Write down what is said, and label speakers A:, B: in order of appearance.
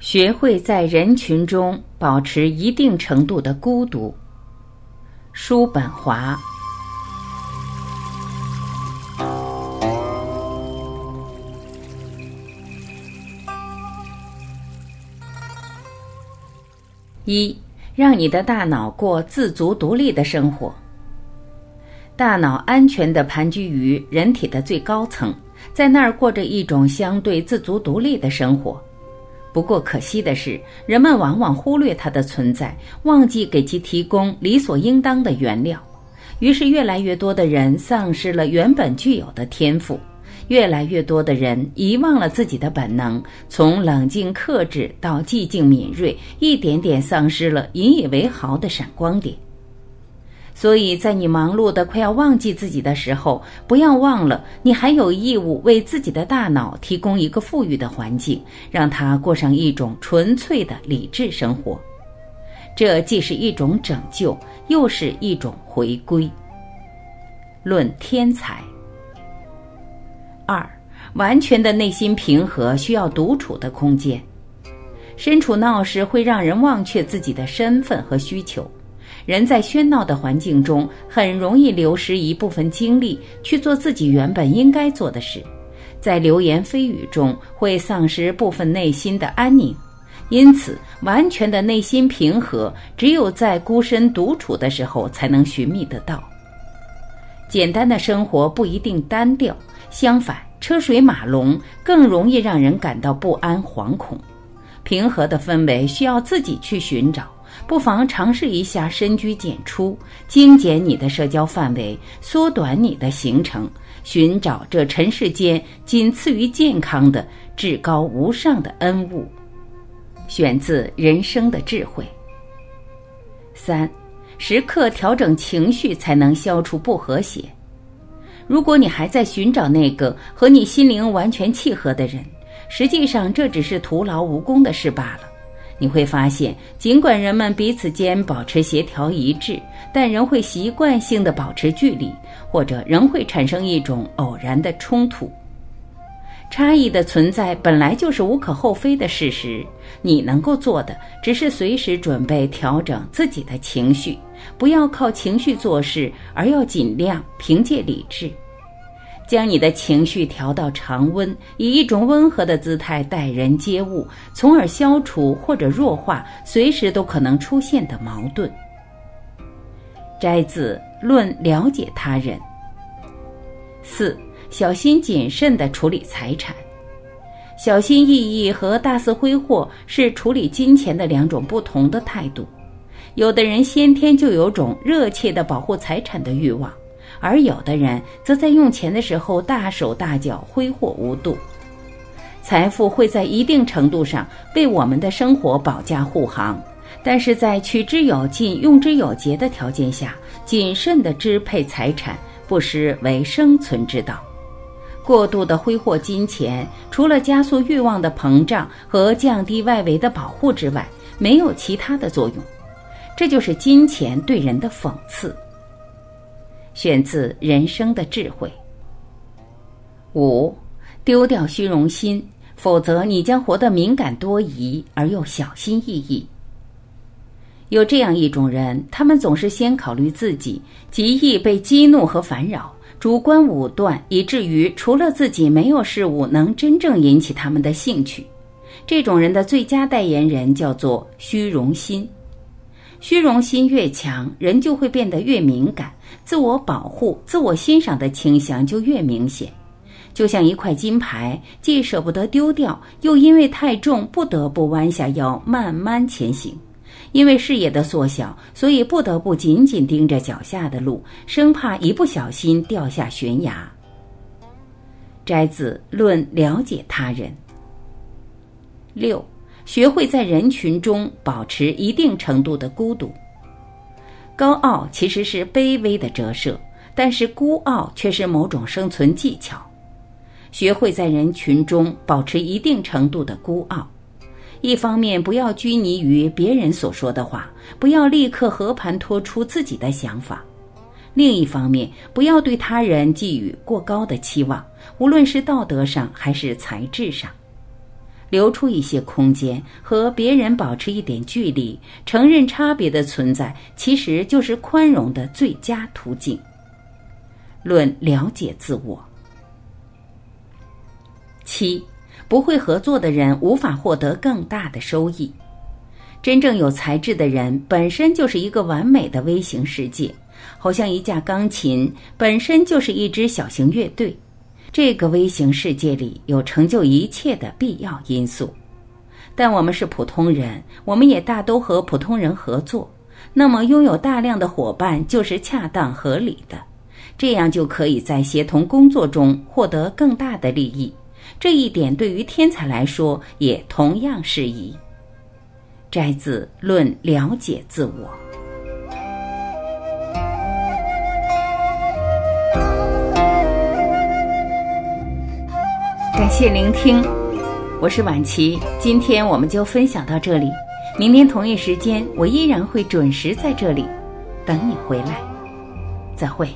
A: 学会在人群中保持一定程度的孤独。叔本华。一，让你的大脑过自足独立的生活。大脑安全地盘踞于人体的最高层，在那儿过着一种相对自足独立的生活。不过可惜的是，人们往往忽略它的存在，忘记给其提供理所应当的原料，于是越来越多的人丧失了原本具有的天赋。越来越多的人遗忘了自己的本能，从冷静克制到寂静敏锐，一点点丧失了引以为豪的闪光点。所以在你忙碌的快要忘记自己的时候，不要忘了，你还有义务为自己的大脑提供一个富裕的环境，让它过上一种纯粹的理智生活。这既是一种拯救，又是一种回归。论天才。二，完全的内心平和需要独处的空间。身处闹市会让人忘却自己的身份和需求。人在喧闹的环境中，很容易流失一部分精力去做自己原本应该做的事。在流言蜚语中，会丧失部分内心的安宁。因此，完全的内心平和，只有在孤身独处的时候才能寻觅得到。简单的生活不一定单调。相反，车水马龙更容易让人感到不安、惶恐。平和的氛围需要自己去寻找，不妨尝试一下深居简出，精简你的社交范围，缩短你的行程，寻找这尘世间仅次于健康的至高无上的恩物。选自《人生的智慧》。三，时刻调整情绪，才能消除不和谐。如果你还在寻找那个和你心灵完全契合的人，实际上这只是徒劳无功的事罢了。你会发现，尽管人们彼此间保持协调一致，但仍会习惯性的保持距离，或者仍会产生一种偶然的冲突。差异的存在本来就是无可厚非的事实。你能够做的，只是随时准备调整自己的情绪。不要靠情绪做事，而要尽量凭借理智，将你的情绪调到常温，以一种温和的姿态待人接物，从而消除或者弱化随时都可能出现的矛盾。摘自《论了解他人》。四，小心谨慎地处理财产。小心翼翼和大肆挥霍是处理金钱的两种不同的态度。有的人先天就有种热切的保护财产的欲望，而有的人则在用钱的时候大手大脚、挥霍无度。财富会在一定程度上为我们的生活保驾护航，但是在取之有尽、用之有节的条件下，谨慎地支配财产不失为生存之道。过度的挥霍金钱，除了加速欲望的膨胀和降低外围的保护之外，没有其他的作用。这就是金钱对人的讽刺。选自《人生的智慧》。五，丢掉虚荣心，否则你将活得敏感多疑而又小心翼翼。有这样一种人，他们总是先考虑自己，极易被激怒和烦扰，主观武断，以至于除了自己，没有事物能真正引起他们的兴趣。这种人的最佳代言人叫做虚荣心。虚荣心越强，人就会变得越敏感，自我保护、自我欣赏的倾向就越明显。就像一块金牌，既舍不得丢掉，又因为太重不得不弯下腰慢慢前行。因为视野的缩小，所以不得不紧紧盯着脚下的路，生怕一不小心掉下悬崖。摘自《论了解他人》。六。学会在人群中保持一定程度的孤独。高傲其实是卑微的折射，但是孤傲却是某种生存技巧。学会在人群中保持一定程度的孤傲，一方面不要拘泥于别人所说的话，不要立刻和盘托出自己的想法；另一方面，不要对他人寄予过高的期望，无论是道德上还是才智上。留出一些空间，和别人保持一点距离，承认差别的存在，其实就是宽容的最佳途径。论了解自我。七，不会合作的人无法获得更大的收益。真正有才智的人本身就是一个完美的微型世界，好像一架钢琴本身就是一支小型乐队。这个微型世界里有成就一切的必要因素，但我们是普通人，我们也大都和普通人合作。那么，拥有大量的伙伴就是恰当合理的，这样就可以在协同工作中获得更大的利益。这一点对于天才来说也同样适宜。摘自《论了解自我》。感谢聆听，我是婉琪。今天我们就分享到这里，明天同一时间我依然会准时在这里等你回来。再会。